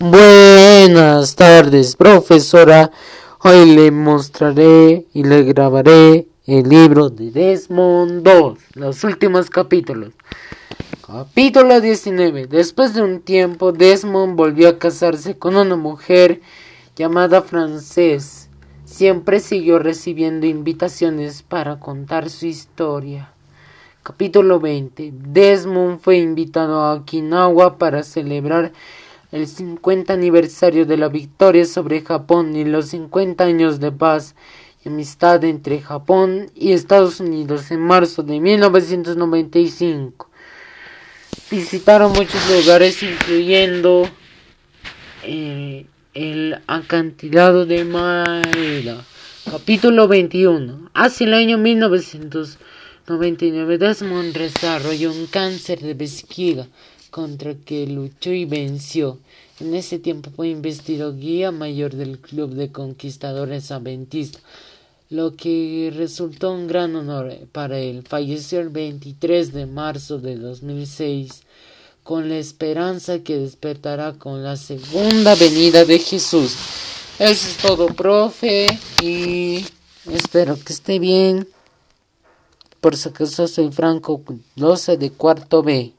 Buenas tardes, profesora. Hoy le mostraré y le grabaré el libro de Desmond 2, los últimos capítulos. Capítulo 19. Después de un tiempo, Desmond volvió a casarse con una mujer llamada Frances. Siempre siguió recibiendo invitaciones para contar su historia. Capítulo 20. Desmond fue invitado a Okinawa para celebrar el 50 aniversario de la victoria sobre Japón y los 50 años de paz y amistad entre Japón y Estados Unidos en marzo de 1995. Visitaron muchos lugares incluyendo el acantilado de Maeda. Capítulo 21. Hacia el año 1999 Desmond desarrolló un cáncer de vejiga contra que luchó y venció. En ese tiempo fue investido guía mayor del Club de Conquistadores Adventistas, lo que resultó un gran honor para él. Falleció el 23 de marzo de 2006 con la esperanza que despertará con la segunda venida de Jesús. Eso es todo, profe, y espero que esté bien. Por si acaso soy Franco 12 de cuarto B.